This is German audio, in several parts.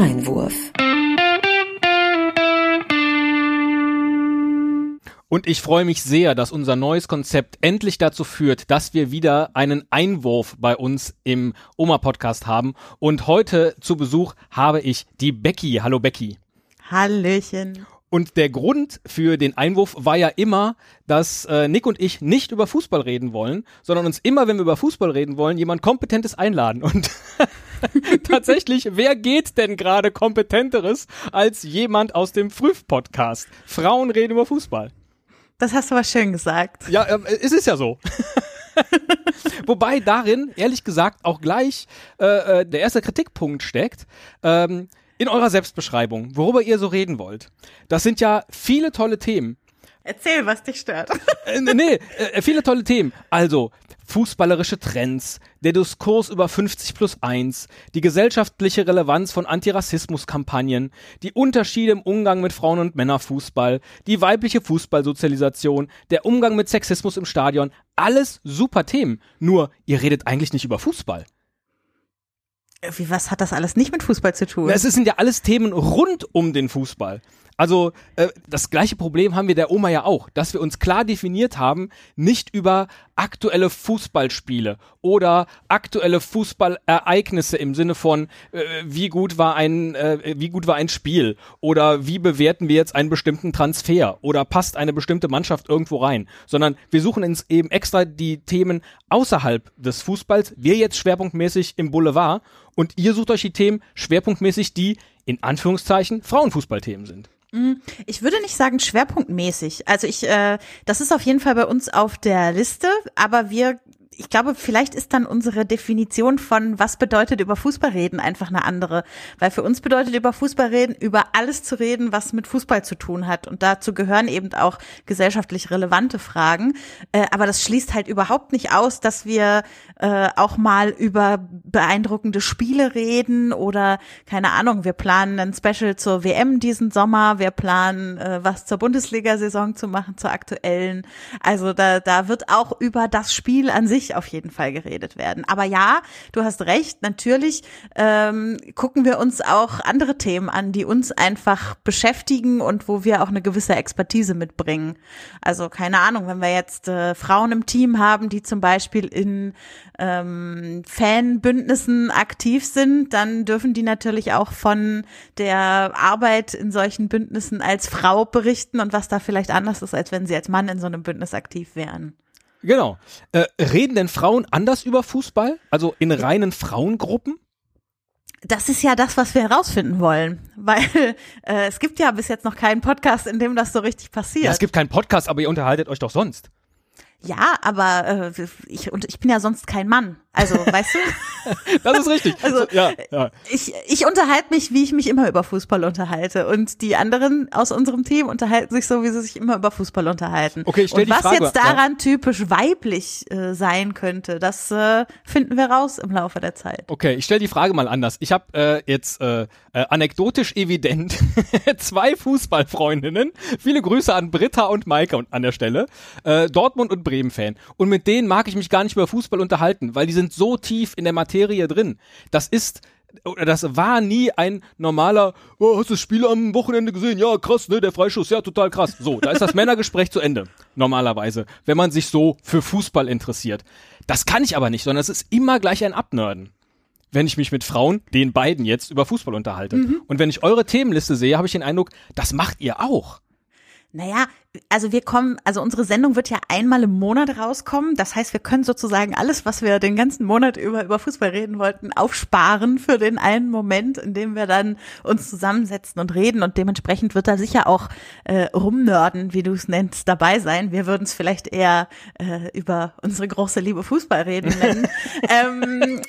Einwurf. Und ich freue mich sehr, dass unser neues Konzept endlich dazu führt, dass wir wieder einen Einwurf bei uns im Oma-Podcast haben. Und heute zu Besuch habe ich die Becky. Hallo Becky. Hallöchen. Und der Grund für den Einwurf war ja immer, dass äh, Nick und ich nicht über Fußball reden wollen, sondern uns immer, wenn wir über Fußball reden wollen, jemand Kompetentes einladen. Und tatsächlich, wer geht denn gerade Kompetenteres als jemand aus dem Früh-Podcast? Frauen reden über Fußball. Das hast du aber schön gesagt. Ja, äh, es ist ja so. Wobei darin, ehrlich gesagt, auch gleich äh, äh, der erste Kritikpunkt steckt. Ähm, in eurer Selbstbeschreibung, worüber ihr so reden wollt. Das sind ja viele tolle Themen. Erzähl, was dich stört. Äh, nee, äh, viele tolle Themen. Also, fußballerische Trends, der Diskurs über 50 plus 1, die gesellschaftliche Relevanz von Antirassismuskampagnen, die Unterschiede im Umgang mit Frauen- und Männerfußball, die weibliche Fußballsozialisation, der Umgang mit Sexismus im Stadion. Alles super Themen. Nur, ihr redet eigentlich nicht über Fußball. Wie, was hat das alles nicht mit Fußball zu tun? Es sind ja alles Themen rund um den Fußball. Also äh, das gleiche Problem haben wir der Oma ja auch, dass wir uns klar definiert haben, nicht über aktuelle Fußballspiele oder aktuelle Fußballereignisse im Sinne von äh, wie gut war ein äh, wie gut war ein Spiel oder wie bewerten wir jetzt einen bestimmten Transfer oder passt eine bestimmte Mannschaft irgendwo rein, sondern wir suchen uns eben extra die Themen außerhalb des Fußballs, wir jetzt schwerpunktmäßig im Boulevard und ihr sucht euch die Themen schwerpunktmäßig, die in Anführungszeichen Frauenfußballthemen sind. Mhm. Ich würde nicht sagen schwerpunktmäßig. Also ich, äh, das ist auf jeden Fall bei uns auf der Liste, aber wir ich glaube, vielleicht ist dann unsere Definition von, was bedeutet über Fußball reden, einfach eine andere. Weil für uns bedeutet über Fußball reden, über alles zu reden, was mit Fußball zu tun hat. Und dazu gehören eben auch gesellschaftlich relevante Fragen. Äh, aber das schließt halt überhaupt nicht aus, dass wir äh, auch mal über beeindruckende Spiele reden oder, keine Ahnung, wir planen ein Special zur WM diesen Sommer, wir planen äh, was zur Bundesliga-Saison zu machen, zur aktuellen. Also da, da wird auch über das Spiel an sich auf jeden Fall geredet werden. Aber ja, du hast recht, natürlich ähm, gucken wir uns auch andere Themen an, die uns einfach beschäftigen und wo wir auch eine gewisse Expertise mitbringen. Also keine Ahnung, wenn wir jetzt äh, Frauen im Team haben, die zum Beispiel in ähm, Fanbündnissen aktiv sind, dann dürfen die natürlich auch von der Arbeit in solchen Bündnissen als Frau berichten und was da vielleicht anders ist, als wenn sie als Mann in so einem Bündnis aktiv wären. Genau. Äh, reden denn Frauen anders über Fußball? Also in reinen Frauengruppen? Das ist ja das, was wir herausfinden wollen, weil äh, es gibt ja bis jetzt noch keinen Podcast, in dem das so richtig passiert. Ja, es gibt keinen Podcast, aber ihr unterhaltet euch doch sonst. Ja, aber äh, ich und ich bin ja sonst kein Mann. Also, weißt du? das ist richtig. Also, ja, ja. Ich, ich unterhalte mich, wie ich mich immer über Fußball unterhalte. Und die anderen aus unserem Team unterhalten sich so, wie sie sich immer über Fußball unterhalten. Okay, ich stell und die was Frage, jetzt daran ja. typisch weiblich äh, sein könnte, das äh, finden wir raus im Laufe der Zeit. Okay, ich stelle die Frage mal anders. Ich habe äh, jetzt äh, äh, anekdotisch evident zwei Fußballfreundinnen. Viele Grüße an Britta und Maike an der Stelle. Äh, Dortmund und Bremen-Fan. Und mit denen mag ich mich gar nicht über Fußball unterhalten, weil die sind so tief in der Materie drin. Das ist oder das war nie ein normaler, oh, hast du das Spiel am Wochenende gesehen? Ja, krass, ne, der Freischuss, ja, total krass. So, da ist das Männergespräch zu Ende. Normalerweise, wenn man sich so für Fußball interessiert. Das kann ich aber nicht, sondern es ist immer gleich ein Abnörden. Wenn ich mich mit Frauen, den beiden jetzt, über Fußball unterhalte. Mhm. Und wenn ich eure Themenliste sehe, habe ich den Eindruck, das macht ihr auch. Naja, also wir kommen, also unsere Sendung wird ja einmal im Monat rauskommen. Das heißt, wir können sozusagen alles, was wir den ganzen Monat über, über Fußball reden wollten, aufsparen für den einen Moment, in dem wir dann uns zusammensetzen und reden. Und dementsprechend wird da sicher auch äh, rumnörden, wie du es nennst, dabei sein. Wir würden es vielleicht eher äh, über unsere große Liebe Fußball reden nennen. ähm,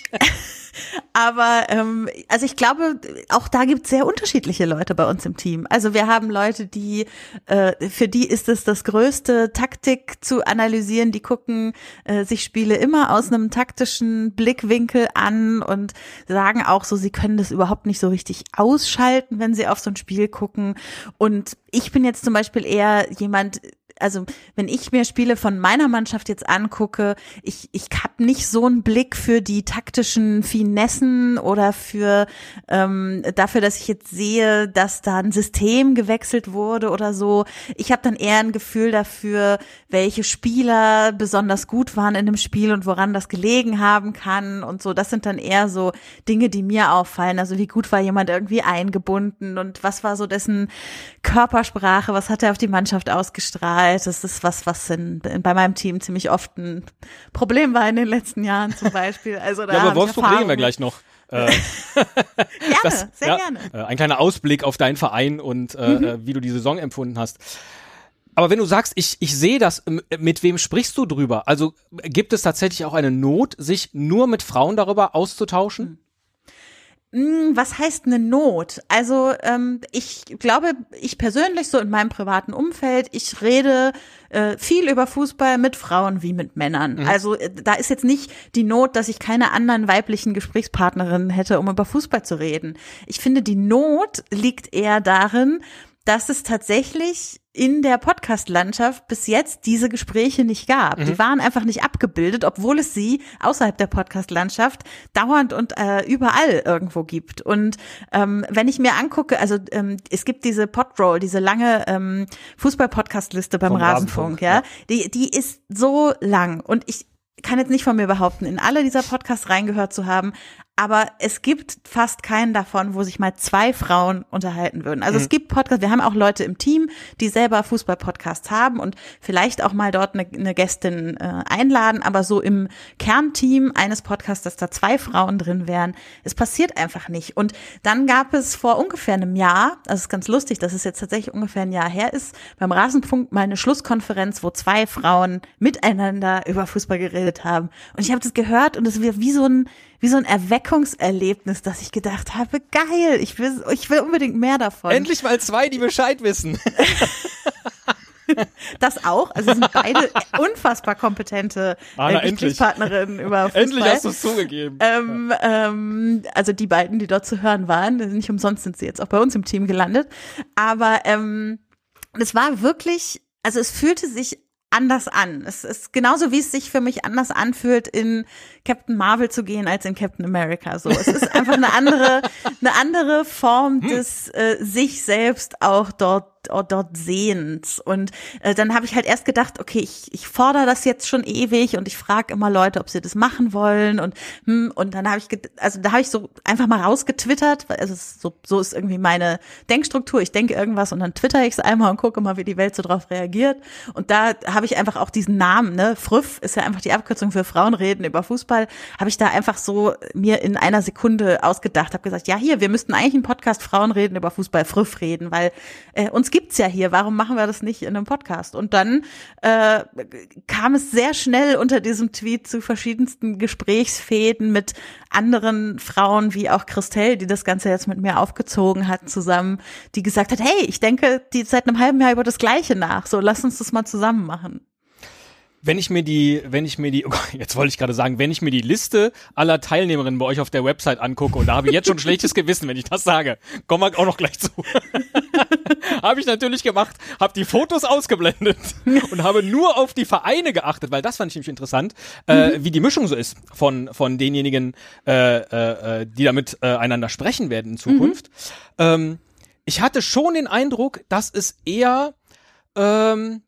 aber ähm, also ich glaube, auch da gibt es sehr unterschiedliche Leute bei uns im Team. Also wir haben Leute, die äh, für die ist es das größte, Taktik zu analysieren. Die gucken äh, sich Spiele immer aus einem taktischen Blickwinkel an und sagen auch so, sie können das überhaupt nicht so richtig ausschalten, wenn sie auf so ein Spiel gucken. Und ich bin jetzt zum Beispiel eher jemand, also wenn ich mir Spiele von meiner Mannschaft jetzt angucke, ich, ich habe nicht so einen Blick für die taktischen Finessen oder für ähm, dafür, dass ich jetzt sehe, dass da ein System gewechselt wurde oder so. Ich habe dann eher ein Gefühl dafür, welche Spieler besonders gut waren in dem Spiel und woran das gelegen haben kann und so. Das sind dann eher so Dinge, die mir auffallen. Also wie gut war jemand irgendwie eingebunden und was war so dessen Körpersprache, was hat er auf die Mannschaft ausgestrahlt. Das ist was, was in, in, bei meinem Team ziemlich oft ein Problem war in den letzten Jahren zum Beispiel. Also da ja, aber Wolfsburg reden wir gleich noch. Äh, gerne, das, sehr ja, gerne. Äh, ein kleiner Ausblick auf deinen Verein und äh, mhm. Äh, wie du die Saison empfunden hast. Aber wenn du sagst, ich, ich sehe das, mit wem sprichst du drüber? Also gibt es tatsächlich auch eine Not, sich nur mit Frauen darüber auszutauschen? Hm, was heißt eine Not? Also ähm, ich glaube, ich persönlich so in meinem privaten Umfeld, ich rede äh, viel über Fußball mit Frauen wie mit Männern. Mhm. Also äh, da ist jetzt nicht die Not, dass ich keine anderen weiblichen Gesprächspartnerinnen hätte, um über Fußball zu reden. Ich finde, die Not liegt eher darin, dass es tatsächlich in der Podcast-Landschaft bis jetzt diese Gespräche nicht gab. Mhm. Die waren einfach nicht abgebildet, obwohl es sie außerhalb der Podcast-Landschaft dauernd und äh, überall irgendwo gibt. Und ähm, wenn ich mir angucke, also ähm, es gibt diese Podroll, diese lange ähm, Fußball-Podcast-Liste beim Rasenfunk, Rasenfunk, ja, die die ist so lang und ich kann jetzt nicht von mir behaupten, in alle dieser Podcasts reingehört zu haben, aber es gibt fast keinen davon, wo sich mal zwei Frauen unterhalten würden. Also mhm. es gibt Podcasts, wir haben auch Leute im Team, die selber Fußball-Podcasts haben und vielleicht auch mal dort eine, eine Gästin äh, einladen, aber so im Kernteam eines Podcasts, dass da zwei Frauen drin wären, es passiert einfach nicht. Und dann gab es vor ungefähr einem Jahr, das ist ganz lustig, dass es jetzt tatsächlich ungefähr ein Jahr her ist, beim Rasenfunk mal eine Schlusskonferenz, wo zwei Frauen miteinander über Fußball geredet haben. Und ich habe das gehört und es wird wie so ein wie so ein Erweckungserlebnis, dass ich gedacht habe, geil, ich will, ich will unbedingt mehr davon. Endlich mal zwei, die Bescheid wissen. Das auch. Also sind beide unfassbar kompetente äh, Gesprächspartnerinnen über Fußball. Endlich hast du es zugegeben. Ähm, ähm, also die beiden, die dort zu hören waren, nicht umsonst sind sie jetzt auch bei uns im Team gelandet. Aber ähm, es war wirklich, also es fühlte sich anders an. Es ist genauso, wie es sich für mich anders anfühlt, in Captain Marvel zu gehen als in Captain America. So, es ist einfach eine andere, eine andere Form hm. des äh, sich selbst auch dort dort sehens. Und äh, dann habe ich halt erst gedacht, okay, ich, ich fordere das jetzt schon ewig und ich frage immer Leute, ob sie das machen wollen. Und hm, und dann habe ich, also da habe ich so einfach mal rausgetwittert, weil also so, so ist irgendwie meine Denkstruktur. Ich denke irgendwas und dann twitter ich es einmal und gucke mal, wie die Welt so drauf reagiert. Und da habe ich einfach auch diesen Namen, ne, Früff ist ja einfach die Abkürzung für Frauenreden über Fußball, habe ich da einfach so mir in einer Sekunde ausgedacht, habe gesagt, ja hier, wir müssten eigentlich einen Podcast Frauenreden über Fußball Früff reden, weil äh, uns gibt's ja hier, warum machen wir das nicht in einem Podcast? Und dann äh, kam es sehr schnell unter diesem Tweet zu verschiedensten Gesprächsfäden mit anderen Frauen, wie auch Christelle, die das Ganze jetzt mit mir aufgezogen hat, zusammen, die gesagt hat, hey, ich denke die seit einem halben Jahr über das Gleiche nach, so lass uns das mal zusammen machen wenn ich mir die, wenn ich mir die, oh, jetzt wollte ich gerade sagen, wenn ich mir die Liste aller Teilnehmerinnen bei euch auf der Website angucke, und da habe ich jetzt schon schlechtes Gewissen, wenn ich das sage, kommen wir auch noch gleich zu. habe ich natürlich gemacht, habe die Fotos ausgeblendet und habe nur auf die Vereine geachtet, weil das fand ich nämlich interessant, äh, mhm. wie die Mischung so ist von von denjenigen, äh, äh, äh die damit äh, einander sprechen werden in Zukunft. Mhm. Ähm, ich hatte schon den Eindruck, dass es eher ähm,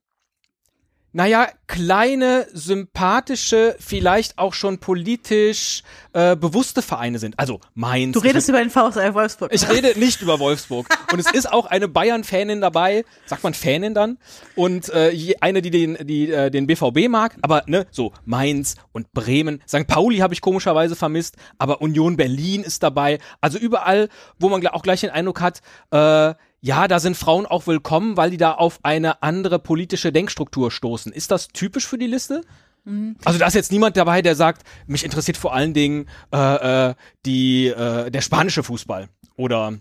naja, kleine, sympathische, vielleicht auch schon politisch äh, bewusste Vereine sind. Also Mainz. Du redest über den VfL Wolfsburg. Ich rede nicht über Wolfsburg. Und es ist auch eine Bayern-Fanin dabei. Sagt man Fanin dann? Und äh, eine, die den, die, äh, den BVB mag. Aber ne, so Mainz und Bremen. St. Pauli habe ich komischerweise vermisst. Aber Union Berlin ist dabei. Also überall, wo man auch gleich den Eindruck hat, äh, ja, da sind Frauen auch willkommen, weil die da auf eine andere politische Denkstruktur stoßen. Ist das typisch für die Liste? Mhm. Also da ist jetzt niemand dabei, der sagt, mich interessiert vor allen Dingen äh, äh, die äh, der spanische Fußball oder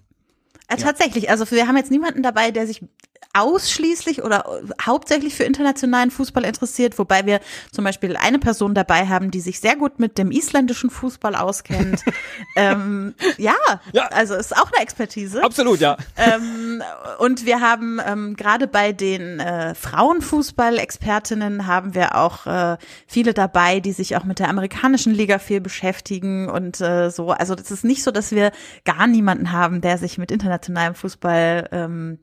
äh, tatsächlich, also wir haben jetzt niemanden dabei, der sich ausschließlich oder hauptsächlich für internationalen Fußball interessiert, wobei wir zum Beispiel eine Person dabei haben, die sich sehr gut mit dem isländischen Fußball auskennt. ähm, ja, ja, also ist auch eine Expertise. Absolut, ja. Ähm, und wir haben ähm, gerade bei den äh, Frauenfußball-Expertinnen haben wir auch äh, viele dabei, die sich auch mit der amerikanischen Liga viel beschäftigen und äh, so. Also das ist nicht so, dass wir gar niemanden haben, der sich mit internationalem Fußball ähm,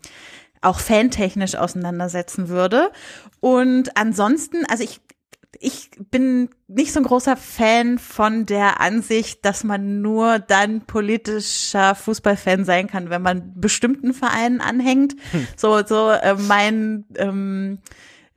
auch fantechnisch auseinandersetzen würde. Und ansonsten, also ich ich bin nicht so ein großer Fan von der Ansicht, dass man nur dann politischer Fußballfan sein kann, wenn man bestimmten Vereinen anhängt. Hm. So, so äh, mein ähm,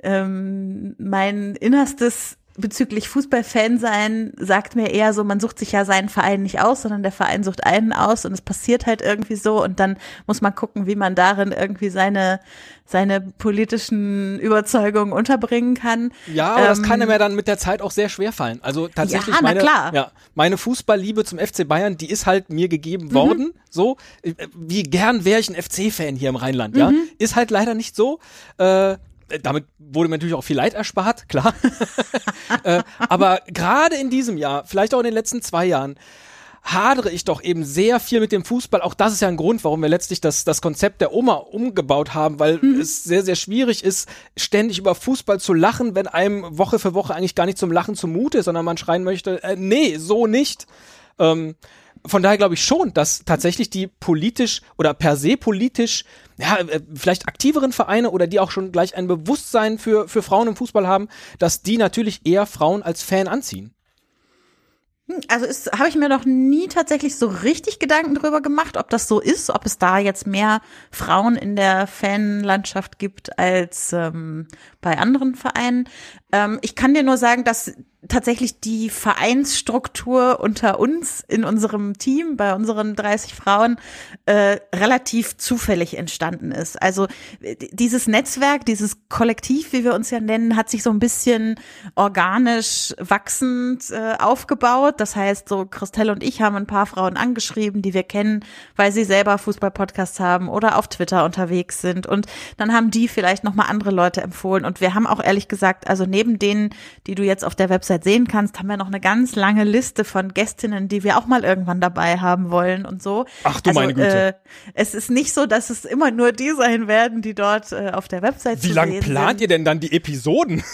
ähm, mein innerstes bezüglich Fußballfan sein sagt mir eher so, man sucht sich ja seinen Verein nicht aus, sondern der Verein sucht einen aus und es passiert halt irgendwie so und dann muss man gucken, wie man darin irgendwie seine seine politischen Überzeugungen unterbringen kann. Ja, aber ähm, das kann ihm ja dann mit der Zeit auch sehr schwer fallen. Also tatsächlich ja, meine, klar. Ja, meine Fußballliebe zum FC Bayern, die ist halt mir gegeben mhm. worden. So, wie gern wäre ich ein FC-Fan hier im Rheinland, ja. Mhm. Ist halt leider nicht so. Äh, äh, damit wurde mir natürlich auch viel Leid erspart, klar. äh, aber gerade in diesem Jahr, vielleicht auch in den letzten zwei Jahren, hadere ich doch eben sehr viel mit dem Fußball. Auch das ist ja ein Grund, warum wir letztlich das, das Konzept der Oma umgebaut haben, weil mhm. es sehr, sehr schwierig ist, ständig über Fußball zu lachen, wenn einem Woche für Woche eigentlich gar nicht zum Lachen zumute ist, sondern man schreien möchte, äh, nee, so nicht. Ähm, von daher glaube ich schon, dass tatsächlich die politisch oder per se politisch, ja, äh, vielleicht aktiveren Vereine oder die auch schon gleich ein Bewusstsein für, für Frauen im Fußball haben, dass die natürlich eher Frauen als Fan anziehen. Hm, also habe ich mir noch nie tatsächlich so richtig Gedanken drüber gemacht, ob das so ist, ob es da jetzt mehr Frauen in der Fanlandschaft gibt als ähm, bei anderen Vereinen. Ähm, ich kann dir nur sagen, dass tatsächlich die Vereinsstruktur unter uns in unserem Team, bei unseren 30 Frauen, äh, relativ zufällig entstanden ist. Also dieses Netzwerk, dieses Kollektiv, wie wir uns ja nennen, hat sich so ein bisschen organisch wachsend äh, aufgebaut. Das heißt, so Christelle und ich haben ein paar Frauen angeschrieben, die wir kennen, weil sie selber Fußball-Podcasts haben oder auf Twitter unterwegs sind. Und dann haben die vielleicht nochmal andere Leute empfohlen. Und wir haben auch ehrlich gesagt, also neben denen, die du jetzt auf der Website sehen kannst, haben wir noch eine ganz lange Liste von Gästinnen, die wir auch mal irgendwann dabei haben wollen und so. Ach du also, meine Güte. Äh, es ist nicht so, dass es immer nur die sein werden, die dort äh, auf der Website Wie zu lange plant sind. ihr denn dann die Episoden?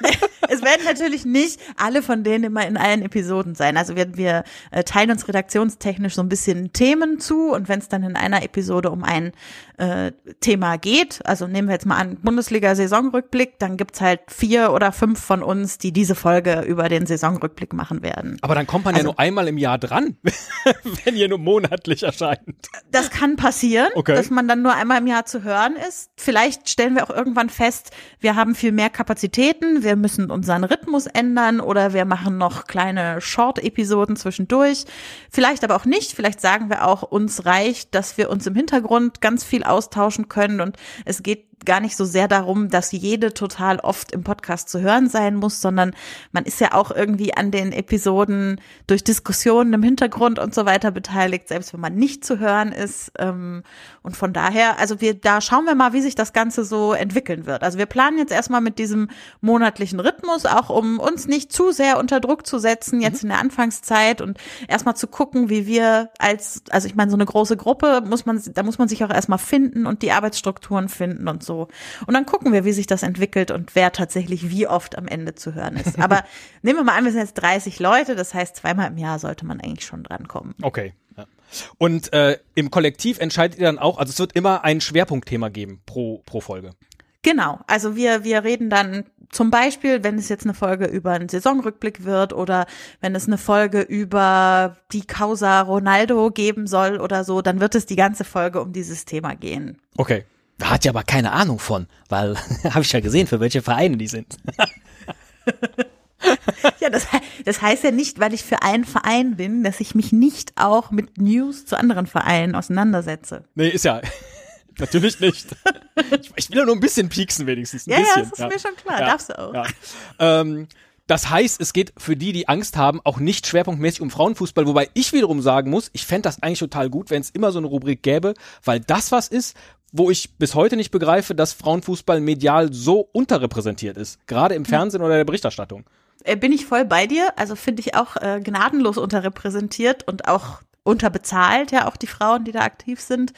es werden natürlich nicht alle von denen immer in allen Episoden sein. Also wir, wir äh, teilen uns redaktionstechnisch so ein bisschen Themen zu und wenn es dann in einer Episode um ein äh, Thema geht, also nehmen wir jetzt mal an Bundesliga-Saisonrückblick, dann gibt's halt vier oder fünf von uns, die diese Folge über den Saisonrückblick machen werden. Aber dann kommt man also, ja nur einmal im Jahr dran, wenn ihr nur monatlich erscheint. Das kann passieren, okay. dass man dann nur einmal im Jahr zu hören ist. Vielleicht stellen wir auch irgendwann fest, wir haben viel mehr Kapazitäten, wir müssen unseren Rhythmus ändern oder wir machen noch kleine Short-Episoden zwischendurch. Vielleicht aber auch nicht. Vielleicht sagen wir auch, uns reicht, dass wir uns im Hintergrund ganz viel austauschen können und es geht gar nicht so sehr darum, dass jede total oft im Podcast zu hören sein muss, sondern man ist ja auch irgendwie an den Episoden durch Diskussionen im Hintergrund und so weiter beteiligt, selbst wenn man nicht zu hören ist. Ähm, und von daher, also wir, da schauen wir mal, wie sich das Ganze so entwickeln wird. Also wir planen jetzt erstmal mit diesem monatlichen Rhythmus, auch um uns nicht zu sehr unter Druck zu setzen, jetzt mhm. in der Anfangszeit und erstmal zu gucken, wie wir als, also ich meine, so eine große Gruppe muss man, da muss man sich auch erstmal finden und die Arbeitsstrukturen finden und so so. Und dann gucken wir, wie sich das entwickelt und wer tatsächlich wie oft am Ende zu hören ist. Aber nehmen wir mal an, wir sind jetzt 30 Leute, das heißt, zweimal im Jahr sollte man eigentlich schon drankommen. Okay. Ja. Und äh, im Kollektiv entscheidet ihr dann auch, also es wird immer ein Schwerpunktthema geben pro, pro Folge. Genau, also wir, wir reden dann zum Beispiel, wenn es jetzt eine Folge über einen Saisonrückblick wird oder wenn es eine Folge über die Causa Ronaldo geben soll oder so, dann wird es die ganze Folge um dieses Thema gehen. Okay. Da hat ja aber keine Ahnung von, weil habe ich ja gesehen, für welche Vereine die sind. ja, das, das heißt ja nicht, weil ich für einen Verein bin, dass ich mich nicht auch mit News zu anderen Vereinen auseinandersetze. Nee, ist ja. Natürlich nicht. Ich, ich will ja nur ein bisschen pieksen wenigstens. Ein ja, bisschen. ja, das ist ja. mir schon klar. Ja, Darfst du auch. Ja. Ähm, das heißt, es geht für die, die Angst haben, auch nicht schwerpunktmäßig um Frauenfußball, wobei ich wiederum sagen muss, ich fände das eigentlich total gut, wenn es immer so eine Rubrik gäbe, weil das was ist, wo ich bis heute nicht begreife, dass Frauenfußball medial so unterrepräsentiert ist, gerade im Fernsehen oder der Berichterstattung. Äh, bin ich voll bei dir. Also finde ich auch äh, gnadenlos unterrepräsentiert und auch unterbezahlt, ja auch die Frauen, die da aktiv sind.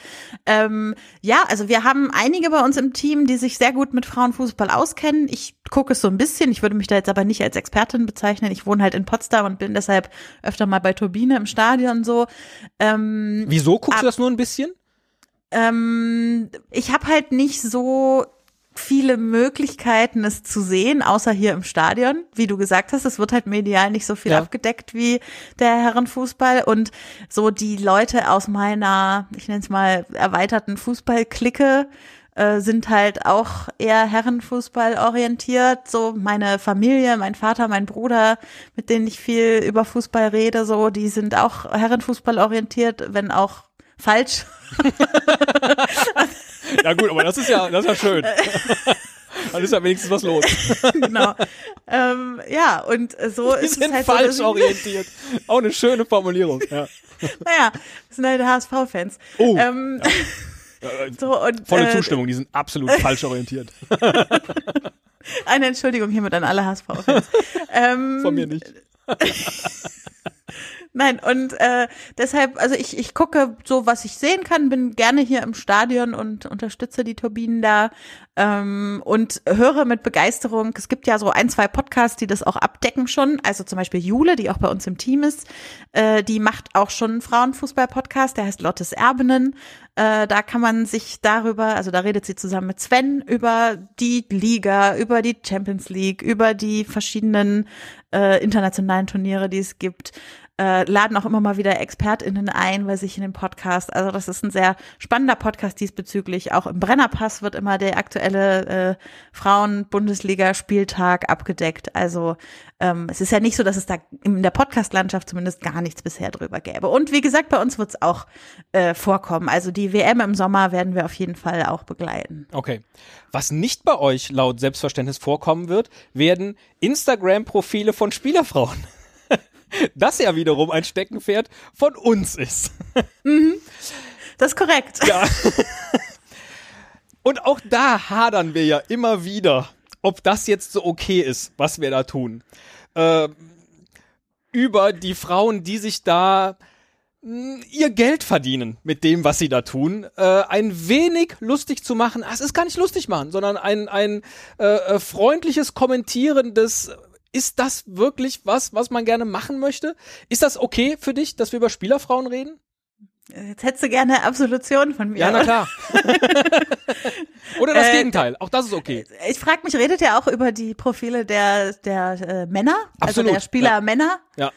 Ähm, ja, also wir haben einige bei uns im Team, die sich sehr gut mit Frauenfußball auskennen. Ich gucke es so ein bisschen. Ich würde mich da jetzt aber nicht als Expertin bezeichnen. Ich wohne halt in Potsdam und bin deshalb öfter mal bei Turbine im Stadion so. Ähm, Wieso guckst du das nur ein bisschen? Ähm, ich habe halt nicht so viele Möglichkeiten, es zu sehen, außer hier im Stadion. Wie du gesagt hast, es wird halt medial nicht so viel Ja. abgedeckt wie der Herrenfußball. Und so die Leute aus meiner, ich nenne es mal, erweiterten Fußballklicke äh, sind halt auch eher Herrenfußball orientiert. So meine Familie, mein Vater, mein Bruder, mit denen ich viel über Fußball rede, so, die sind auch Herrenfußball orientiert, wenn auch falsch. Ja gut, aber das ist ja, das ist ja schön. Dann ist ja wenigstens was los. genau. ähm, ja, und so Die ist sind es halt falsch so, orientiert. Auch eine schöne Formulierung. Ja. Naja, das sind halt HSV-Fans. Oh, Ähm, so, und, volle äh, Zustimmung, die sind absolut falsch orientiert. Eine Entschuldigung hiermit an alle HSV-Fans. ähm, Von mir nicht. Nein, und äh, deshalb, also ich, ich gucke so, was ich sehen kann, bin gerne hier im Stadion und unterstütze die Turbinen da ähm, und höre mit Begeisterung. Es gibt ja so ein, zwei Podcasts, die das auch abdecken schon. Also zum Beispiel Jule, die auch bei uns im Team ist, äh, die macht auch schon einen Frauenfußball-Podcast, der heißt Lottes Erbinnen. Äh, da kann man sich darüber, also da redet sie zusammen mit Sven über die Liga, über die Champions League, über die verschiedenen äh, internationalen Turniere, die es gibt äh, laden auch immer mal wieder ExpertInnen ein bei sich in den Podcast. Also das ist ein sehr spannender Podcast diesbezüglich. Auch im Brennerpass wird immer der aktuelle äh, Frauen-Bundesliga-Spieltag abgedeckt. Also ähm, es ist ja nicht so, dass es da in der Podcast-Landschaft zumindest gar nichts bisher drüber gäbe. Und wie gesagt, bei uns wird es auch äh, vorkommen. Also die WM im Sommer werden wir auf jeden Fall auch begleiten. Okay. Was nicht bei euch laut Selbstverständnis vorkommen wird, werden Instagram-Profile von Spielerfrauen. Das ja wiederum ein Steckenpferd von uns ist. Das ist korrekt. Ja. Und auch da hadern wir ja immer wieder, ob das jetzt so okay ist, was wir da tun. Ähm, über die Frauen, die sich da mh, ihr Geld verdienen mit dem, was sie da tun, äh, ein wenig lustig zu machen. Ah, Es ist gar nicht lustig machen, sondern ein, ein äh, äh, freundliches Kommentieren des ist das wirklich was, was man gerne machen möchte? Ist das okay für dich, dass wir über Spielerfrauen reden? Jetzt hättest du gerne Absolution von mir. Ja, na klar. Oder das Äh, Gegenteil. Auch das ist okay. Ich frage mich, redet ihr auch über die Profile der, der äh, Männer? Absolut, Also der Spieler ja. Männer? Ja.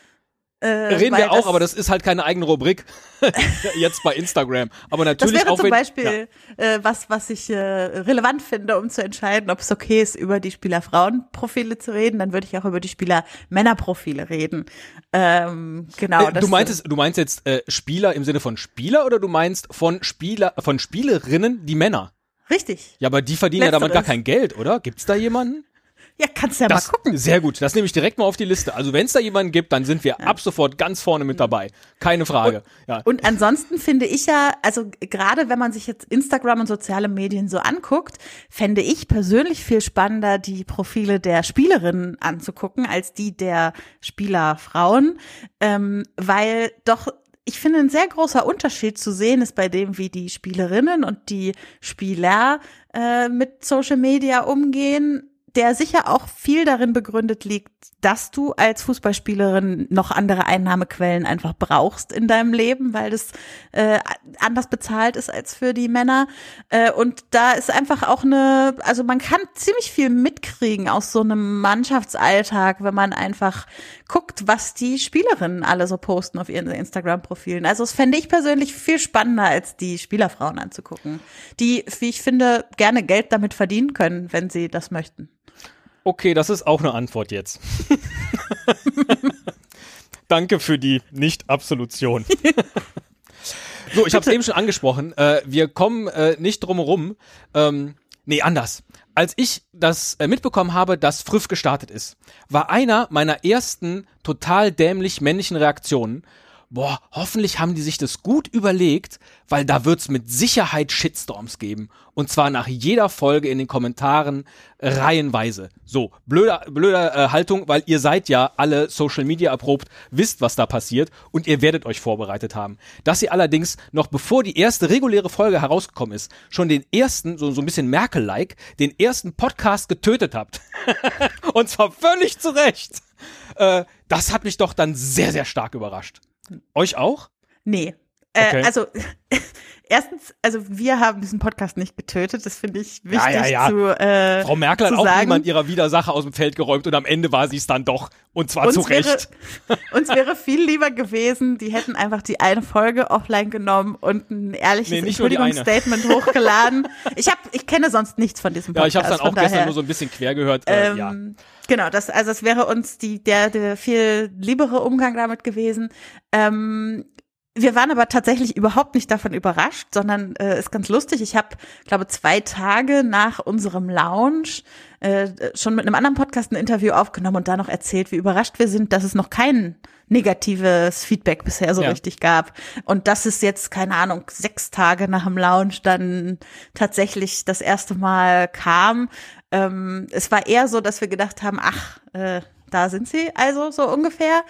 Äh, Reden wir auch, aber das ist halt keine eigene Rubrik. Jetzt bei Instagram. Aber Das natürlich wäre auch zum Beispiel äh, was, was ich äh, relevant finde, um zu entscheiden, ob es okay ist, über die Spieler-Frauen-Profile zu reden. Dann würde ich auch über die Spieler-Männer-Profile reden. Ähm, genau. Ja. Äh, das, du meintest, du meinst jetzt äh, Spieler im Sinne von Spieler oder du meinst von Spieler, von Spielerinnen die Männer? Richtig. Ja, aber die verdienen ja damit gar Letzteres. kein Geld, oder? Gibt's da jemanden? Ja, kannst ja Das, mal gucken. Sehr gut, das nehme ich direkt mal auf die Liste. Also wenn es da jemanden gibt, dann sind wir ab sofort ganz vorne mit dabei. Keine Frage. ja. Und ansonsten finde ich ja, also gerade wenn man sich jetzt Instagram und soziale Medien so anguckt, fände ich persönlich viel spannender, die Profile der Spielerinnen anzugucken, als die der Spielerfrauen, ähm, weil doch ich finde, ein sehr großer Unterschied zu sehen ist bei dem, wie die Spielerinnen und die Spieler äh, mit Social Media umgehen, der sicher auch viel darin begründet liegt, dass du als Fußballspielerin noch andere Einnahmequellen einfach brauchst in deinem Leben, weil das äh, anders bezahlt ist als für die Männer. Äh, und da ist einfach auch eine, also man kann ziemlich viel mitkriegen aus so einem Mannschaftsalltag, wenn man einfach guckt, was die Spielerinnen alle so posten auf ihren Instagram-Profilen. Also das fände ich persönlich viel spannender, als die Spielerfrauen anzugucken, die, wie ich finde, gerne Geld damit verdienen können, wenn sie das möchten. Okay, das ist auch eine Antwort jetzt. Danke für die Nicht-Absolution. so, ich habe es eben schon angesprochen. Äh, wir kommen äh, nicht drum herum. Ähm, nee, anders. Als ich das äh, mitbekommen habe, dass Früff gestartet ist, war einer meiner ersten total dämlich männlichen Reaktionen, boah, hoffentlich haben die sich das gut überlegt, weil da wird's mit Sicherheit Shitstorms geben. Und zwar nach jeder Folge in den Kommentaren reihenweise. So, blöde, blöde äh, Haltung, weil ihr seid ja alle Social Media erprobt, wisst, was da passiert und ihr werdet euch vorbereitet haben. Dass ihr allerdings noch bevor die erste reguläre Folge herausgekommen ist, schon den ersten, so, so ein bisschen Merkel-like, den ersten Podcast getötet habt. und zwar völlig zu Recht. Äh, das hat mich doch dann sehr, sehr stark überrascht. Euch auch? Nee. Äh, Okay. Also erstens, also wir haben diesen Podcast nicht getötet. Das finde ich wichtig Ja, ja, ja. zu. Äh, Frau Merkel hat zu auch sagen. niemand ihrer Widersacher aus dem Feld geräumt und am Ende war sie es dann doch. Und zwar zu uns wäre, Recht. uns wäre viel lieber gewesen, die hätten einfach die eine Folge offline genommen und ein ehrliches Nee, Entschuldigungsstatement hochgeladen. Ich habe, ich kenne sonst nichts von diesem Ja, Podcast. ich habe es dann auch gestern daher, nur so ein bisschen quer gehört. Äh, ähm, ja. Genau, das, also es wäre uns die, der, der viel liebere Umgang damit gewesen. Ähm, wir waren aber tatsächlich überhaupt nicht davon überrascht, sondern äh, ist ganz lustig. Ich habe, glaube zwei Tage nach unserem Lounge äh, schon mit einem anderen Podcast ein Interview aufgenommen und da noch erzählt, wie überrascht wir sind, dass es noch kein negatives Feedback bisher so Ja. richtig gab. Und dass es jetzt, keine Ahnung, sechs Tage nach dem Lounge dann tatsächlich das erste Mal kam. Ähm, es war eher so, dass wir gedacht haben, ach, äh, da sind sie also so ungefähr.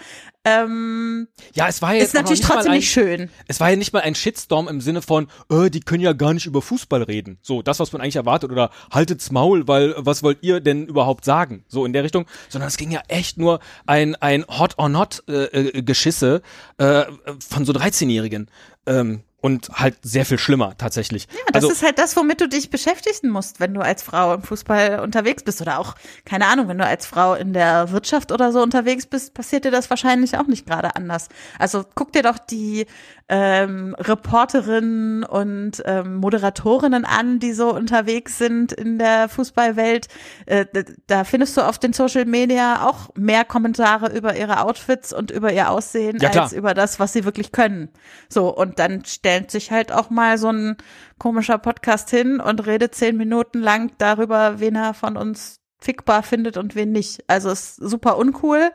Ähm, ja, es war ja jetzt ist natürlich nicht trotzdem ein, nicht schön. Es war ja nicht mal ein Shitstorm im Sinne von, äh, die können ja gar nicht über Fußball reden. So, das, was man eigentlich erwartet. Oder haltet's Maul, weil was wollt ihr denn überhaupt sagen? So in der Richtung. Sondern es ging ja echt nur ein, ein Hot or Not äh, äh, Geschisse äh, von so 13-Jährigen. Ähm, und halt sehr viel schlimmer tatsächlich. Ja, das also, ist halt das, womit du dich beschäftigen musst, wenn du als Frau im Fußball unterwegs bist oder auch, keine Ahnung, wenn du als Frau in der Wirtschaft oder so unterwegs bist, passiert dir das wahrscheinlich auch nicht gerade anders. Also guck dir doch die ähm, Reporterinnen und ähm, Moderatorinnen an, die so unterwegs sind in der Fußballwelt. Äh, da findest du auf den Social Media auch mehr Kommentare über ihre Outfits und über ihr Aussehen Ja, als über das, was sie wirklich können. So, und dann stellt sich halt auch mal so ein komischer Podcast hin und redet zehn Minuten lang darüber, wen er von uns fickbar findet und wen nicht. Also ist super uncool,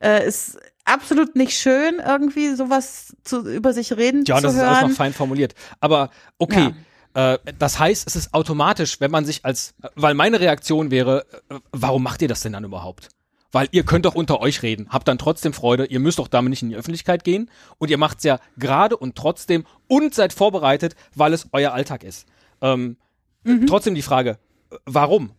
äh, ist absolut nicht schön, irgendwie sowas zu, über sich reden ja, zu das ist hören. alles noch fein formuliert. Aber okay. Äh, das heißt, es ist automatisch, wenn man sich als, weil meine Reaktion wäre, äh, warum macht ihr das denn dann überhaupt? Weil ihr könnt doch unter euch reden, habt dann trotzdem Freude, ihr müsst doch damit nicht in die Öffentlichkeit gehen und ihr macht's ja gerade und trotzdem und seid vorbereitet, weil es euer Alltag ist. Ähm, Mhm. Trotzdem die Frage, äh, warum?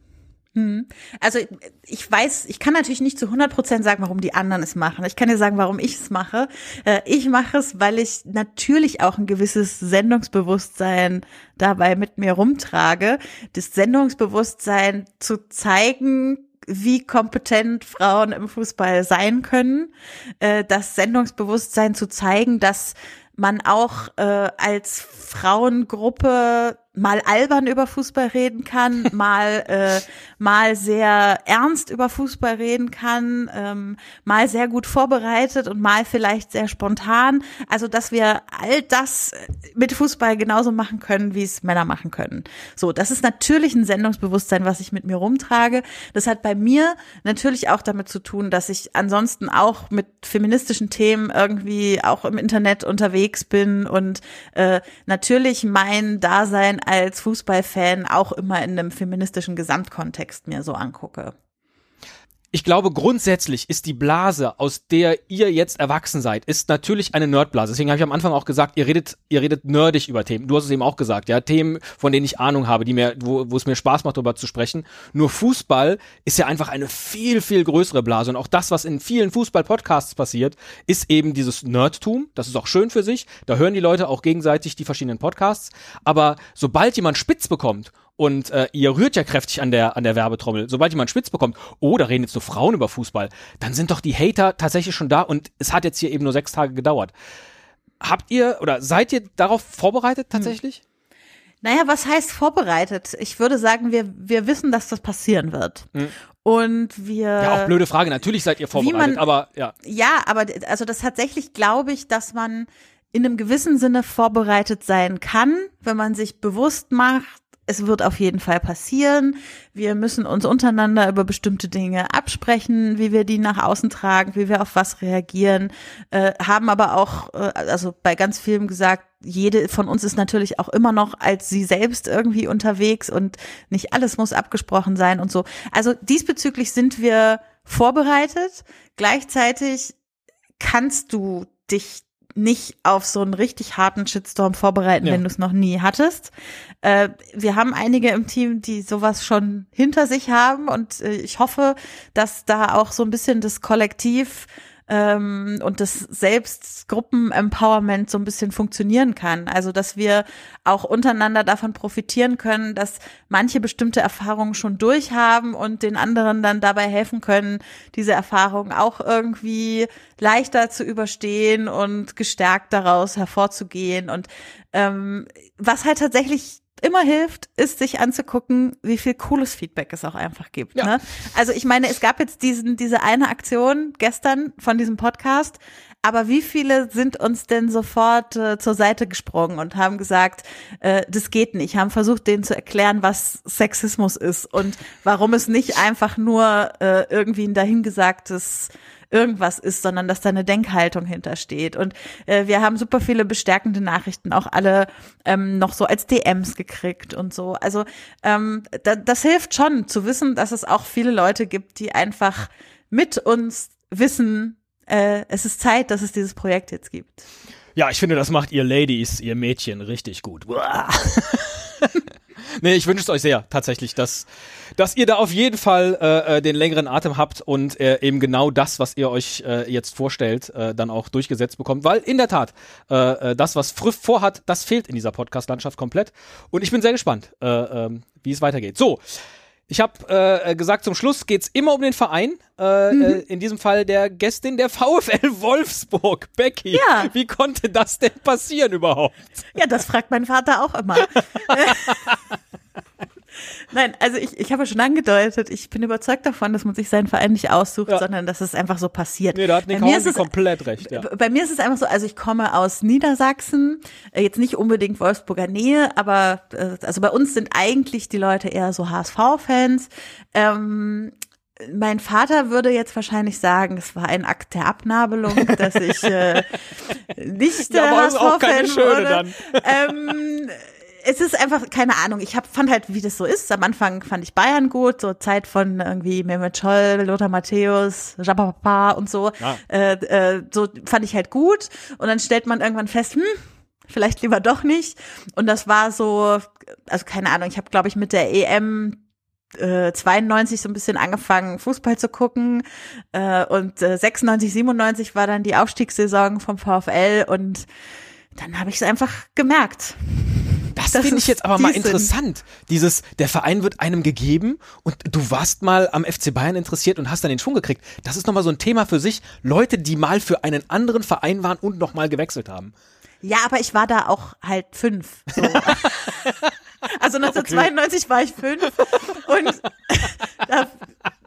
Also ich weiß, ich kann natürlich nicht zu 100 Prozent sagen, warum die anderen es machen. Ich kann dir sagen, warum ich es mache. Äh, Ich mache es, weil ich natürlich auch ein gewisses Sendungsbewusstsein dabei mit mir rumtrage. Das Sendungsbewusstsein zu zeigen, wie kompetent Frauen im Fußball sein können. Äh, Das Sendungsbewusstsein zu zeigen, dass man auch äh, als Frauengruppe mal albern über Fußball reden kann, mal äh, mal sehr ernst über Fußball reden kann, ähm, mal sehr gut vorbereitet und mal vielleicht sehr spontan. Also dass wir all das mit Fußball genauso machen können, wie es Männer machen können. So, das ist natürlich ein Sendungsbewusstsein, was ich mit mir rumtrage. Das hat bei mir natürlich auch damit zu tun, dass ich ansonsten auch mit feministischen Themen irgendwie auch im Internet unterwegs bin und äh, natürlich mein Dasein als Fußballfan auch immer in einem feministischen Gesamtkontext mir so angucke. Ich glaube, grundsätzlich ist die Blase, aus der ihr jetzt erwachsen seid, ist natürlich eine Nerdblase. Deswegen habe ich am Anfang auch gesagt, ihr redet, ihr redet nerdig über Themen. Du hast es eben auch gesagt, ja, Themen, von denen ich Ahnung habe, die mir, wo, wo es mir Spaß macht, darüber zu sprechen. Nur Fußball ist ja einfach eine viel, viel größere Blase. Und auch das, was in vielen Fußball-Podcasts passiert, ist eben dieses Nerdtum. Das ist auch schön für sich. Da hören die Leute auch gegenseitig die verschiedenen Podcasts. Aber sobald jemand spitz bekommt und äh, ihr rührt ja kräftig an der an der Werbetrommel. Sobald jemand spitz bekommt, oh, da reden jetzt nur Frauen über Fußball, dann sind doch die Hater tatsächlich schon da und es hat jetzt hier eben nur sechs Tage gedauert. Habt ihr oder seid ihr darauf vorbereitet tatsächlich? Naja, was heißt vorbereitet? Ich würde sagen, wir, wir wissen, dass das passieren wird. Und wir. Ja, auch blöde Frage. Natürlich seid ihr vorbereitet, man- aber ja. Ja, aber also das tatsächlich glaube ich, dass man in einem gewissen Sinne vorbereitet sein kann, wenn man sich bewusst macht, es wird auf jeden Fall passieren. Wir müssen uns untereinander über bestimmte Dinge absprechen, wie wir die nach außen tragen, wie wir auf was reagieren, äh, haben aber auch, äh, also bei ganz vielen gesagt, jede von uns ist natürlich auch immer noch als sie selbst irgendwie unterwegs und nicht alles muss abgesprochen sein und so. Also diesbezüglich sind wir vorbereitet. Gleichzeitig kannst du dich nicht auf so einen richtig harten Shitstorm vorbereiten, Ja. wenn du es noch nie hattest. Äh, wir haben einige im Team, die sowas schon hinter sich haben und äh, ich hoffe, dass da auch so ein bisschen das Kollektiv ähm, und das Selbstgruppen-Empowerment so ein bisschen funktionieren kann. Also, dass wir auch untereinander davon profitieren können, dass manche bestimmte Erfahrungen schon durchhaben und den anderen dann dabei helfen können, diese Erfahrungen auch irgendwie leichter zu überstehen und gestärkt daraus hervorzugehen. Und ähm, was halt tatsächlich immer hilft, ist sich anzugucken, wie viel cooles Feedback es auch einfach gibt. Ja. Ne? Also ich meine, es gab jetzt diesen, diese eine Aktion gestern von diesem Podcast, aber wie viele sind uns denn sofort äh, zur Seite gesprungen und haben gesagt, äh, das geht nicht, haben versucht, denen zu erklären, was Sexismus ist und warum es nicht einfach nur äh, irgendwie ein dahingesagtes irgendwas ist, sondern dass da eine Denkhaltung hintersteht. Und äh, wir haben super viele bestärkende Nachrichten, auch alle ähm, noch so als DMs gekriegt und so. Also ähm, da, das hilft schon zu wissen, dass es auch viele Leute gibt, die einfach mit uns wissen, äh, es ist Zeit, dass es dieses Projekt jetzt gibt. Ja, ich finde, das macht ihr Ladies, ihr Mädchen richtig gut. Nee, ich wünsche es euch sehr, tatsächlich, dass, dass ihr da auf jeden Fall äh, äh, den längeren Atem habt und äh, eben genau das, was ihr euch äh, jetzt vorstellt, äh, dann auch durchgesetzt bekommt. Weil in der Tat, äh, äh, das, was Früff vorhat, das fehlt in dieser Podcast-Landschaft komplett. Und ich bin sehr gespannt, äh, ähm, wie es weitergeht. So. Ich habe äh, gesagt, zum Schluss geht's immer um den Verein. Äh, äh, in diesem Fall der Gästin der VfL Wolfsburg, Becky. Ja. Wie konnte das denn passieren überhaupt? Ja, das fragt mein Vater auch immer. Nein, also ich, ich habe ja schon angedeutet, ich bin überzeugt davon, dass man sich seinen Verein nicht aussucht, Ja. sondern dass es einfach so passiert. Nee, da hat Nick Bei mir ist es- komplett recht, ja. Bei mir ist es einfach so, also ich komme aus Niedersachsen, äh, jetzt nicht unbedingt Wolfsburger Nähe, aber äh, also bei uns sind eigentlich die Leute eher so HSV-Fans. Ähm, mein Vater würde jetzt wahrscheinlich sagen, es war ein Akt der Abnabelung, dass ich äh, nicht der Ja, HSV-Fan wurde. dann. Ähm, es ist einfach, keine Ahnung, ich hab, fand halt, wie das so ist. Am Anfang fand ich Bayern gut, so Zeit von irgendwie Mehmet Scholl, Lothar Matthäus, Jabba und so. Ja. Äh, äh, so fand ich halt gut. Und dann stellt man irgendwann fest, hm, vielleicht lieber doch nicht. Und das war so, also keine Ahnung, ich habe, glaube ich, mit der EM äh, 92 so ein bisschen angefangen, Fußball zu gucken. Äh, und äh, 96, 97 war dann die Aufstiegssaison vom VfL und dann habe ich es einfach gemerkt. Das, Das finde ich jetzt aber mal interessant. Dieses, der Verein wird einem gegeben und du warst mal am FC Bayern interessiert und hast dann den Schwung gekriegt. Das ist nochmal so ein Thema für sich. Leute, die mal für einen anderen Verein waren und nochmal gewechselt haben. Ja, aber ich war da auch halt fünf. So. also 1992 war ich fünf und da,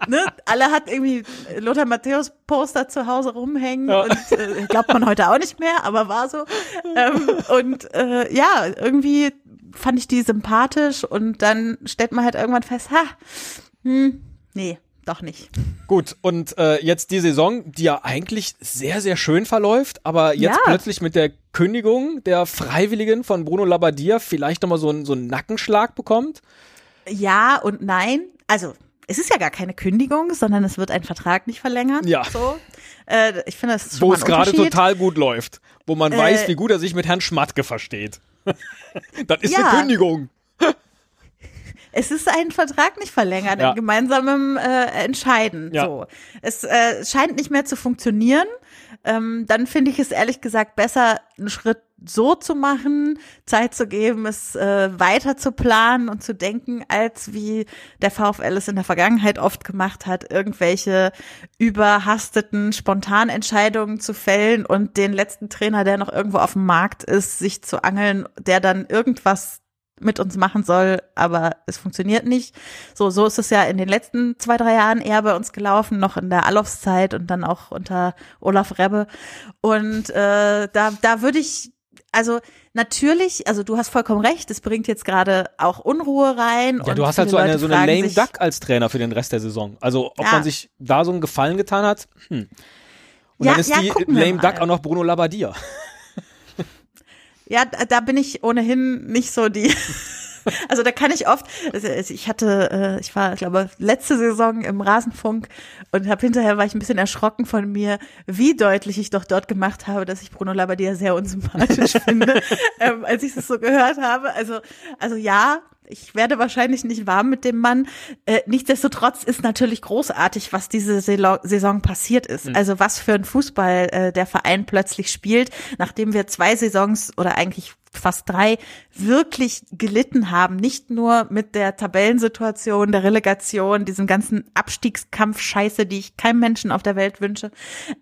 ne, alle hat irgendwie Lothar Matthäus Poster zu Hause rumhängen Ja. und äh, glaubt man heute auch nicht mehr, aber war so. Ähm, und äh, ja, irgendwie fand ich die sympathisch und dann stellt man halt irgendwann fest, ha, hm, nee, doch nicht. Gut, und äh, jetzt die Saison, die ja eigentlich sehr, sehr schön verläuft, aber jetzt Ja. plötzlich mit der Kündigung der Freiwilligen von Bruno Labbadia vielleicht nochmal so, einen- so einen Nackenschlag bekommt. Ja und nein. Also, es ist ja gar keine Kündigung, sondern es wird ein Vertrag nicht verlängert. Ja. So. Äh, ich finde, das ist schon Wo es ein gerade total gut läuft. Wo man weiß, Äh, wie gut er sich mit Herrn Schmatke versteht. das ist Ja. eine Kündigung. Es ist ein Vertrag nicht verlängert, Ja. in gemeinsamem äh, Entscheiden. Ja. So. Es äh, scheint nicht mehr zu funktionieren. Ähm, dann finde ich es ehrlich gesagt besser, einen Schritt so zu machen, Zeit zu geben, es äh, weiter zu planen und zu denken, als wie der VfL es in der Vergangenheit oft gemacht hat, irgendwelche überhasteten Spontanentscheidungen zu fällen und den letzten Trainer, der noch irgendwo auf dem Markt ist, sich zu angeln, der dann irgendwas mit uns machen soll, aber es funktioniert nicht. So, so ist es ja in den letzten zwei, drei Jahren eher bei uns gelaufen, noch in der Alofs-Zeit und dann auch unter Olaf Rebbe. Und äh, da, da würde ich also natürlich, also du hast vollkommen recht, es bringt jetzt gerade auch Unruhe rein. Ja, du hast halt so eine, so eine lame sich, Duck als Trainer für den Rest der Saison. Also ob ja. man sich da so einen Gefallen getan hat. Hm. Und ja, dann ist ja, die lame Duck auch noch Bruno Labbadia. Ja, da bin ich ohnehin nicht so die also da kann ich oft, also ich hatte, äh, ich war, ich glaube, letzte Saison im Rasenfunk und habe hinterher war ich ein bisschen erschrocken von mir, wie deutlich ich doch dort gemacht habe, dass ich Bruno Labbadia sehr unsympathisch finde, ähm, als ich es so gehört habe. Also, also ja, ich werde wahrscheinlich nicht warm mit dem Mann. Äh, nichtsdestotrotz ist natürlich großartig, was diese Saison passiert ist. Mhm. Also was für ein Fußball äh, der Verein plötzlich spielt, nachdem wir zwei Saisons oder eigentlich fast drei wirklich gelitten haben, nicht nur mit der Tabellensituation, der Relegation, diesem ganzen Abstiegskampf Scheiße, die ich keinem Menschen auf der Welt wünsche.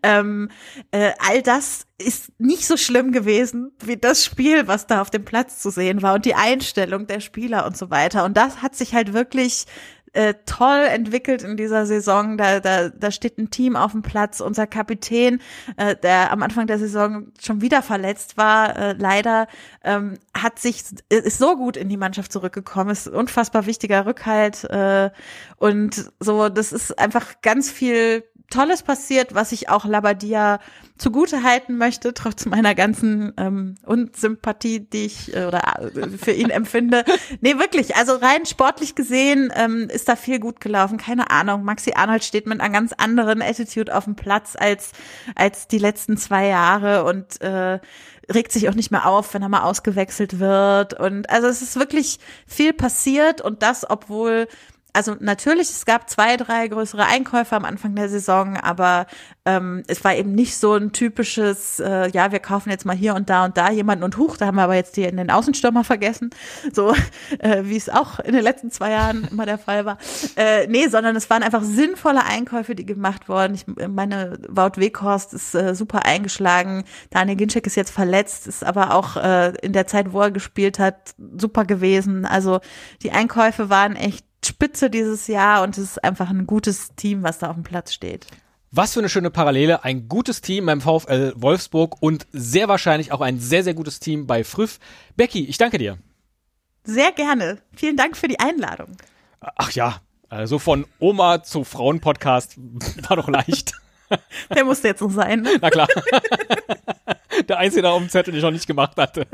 Ähm, äh, all das ist nicht so schlimm gewesen wie das Spiel, was da auf dem Platz zu sehen war und die Einstellung der Spieler und so weiter. Und das hat sich halt wirklich äh, toll entwickelt in dieser Saison. Da, da, da steht ein Team auf dem Platz. Unser Kapitän, äh, der am Anfang der Saison schon wieder verletzt war, äh, leider ähm, hat sich ist so gut in die Mannschaft zurückgekommen. Ist unfassbar wichtiger Rückhalt äh, und so. Das ist einfach ganz viel Tolles passiert, was ich auch Labadia zugute halten möchte, trotz meiner ganzen ähm, Unsympathie, die ich äh, oder äh, für ihn empfinde. Nee, wirklich, also rein sportlich gesehen ähm, ist da viel gut gelaufen. Keine Ahnung, Maxi Arnold steht mit einer ganz anderen Attitude auf dem Platz als, als die letzten zwei Jahre und äh, regt sich auch nicht mehr auf, wenn er mal ausgewechselt wird. Und also es ist wirklich viel passiert und das, obwohl also natürlich, es gab zwei, drei größere Einkäufe am Anfang der Saison, aber ähm, es war eben nicht so ein typisches, äh, ja, wir kaufen jetzt mal hier und da und da jemanden und huch, da haben wir aber jetzt hier in den Außenstürmer vergessen, so äh, wie es auch in den letzten zwei Jahren immer der Fall war. Äh, nee, sondern es waren einfach sinnvolle Einkäufe, die gemacht wurden. Ich meine, Wout Weghorst ist äh, super eingeschlagen, Daniel Ginczek ist jetzt verletzt, ist aber auch äh, in der Zeit, wo er gespielt hat, super gewesen. Also die Einkäufe waren echt Spitze dieses Jahr und es ist einfach ein gutes Team, was da auf dem Platz steht. Was für eine schöne Parallele. Ein gutes Team beim VfL Wolfsburg und sehr wahrscheinlich auch ein sehr, sehr gutes Team bei Früff. Becky, ich danke dir. Sehr gerne. Vielen Dank für die Einladung. Ach ja, also von Oma zu Frauenpodcast war doch leicht. Der musste jetzt noch sein. Na klar. Der einzige da auf dem Zettel, den ich noch nicht gemacht hatte.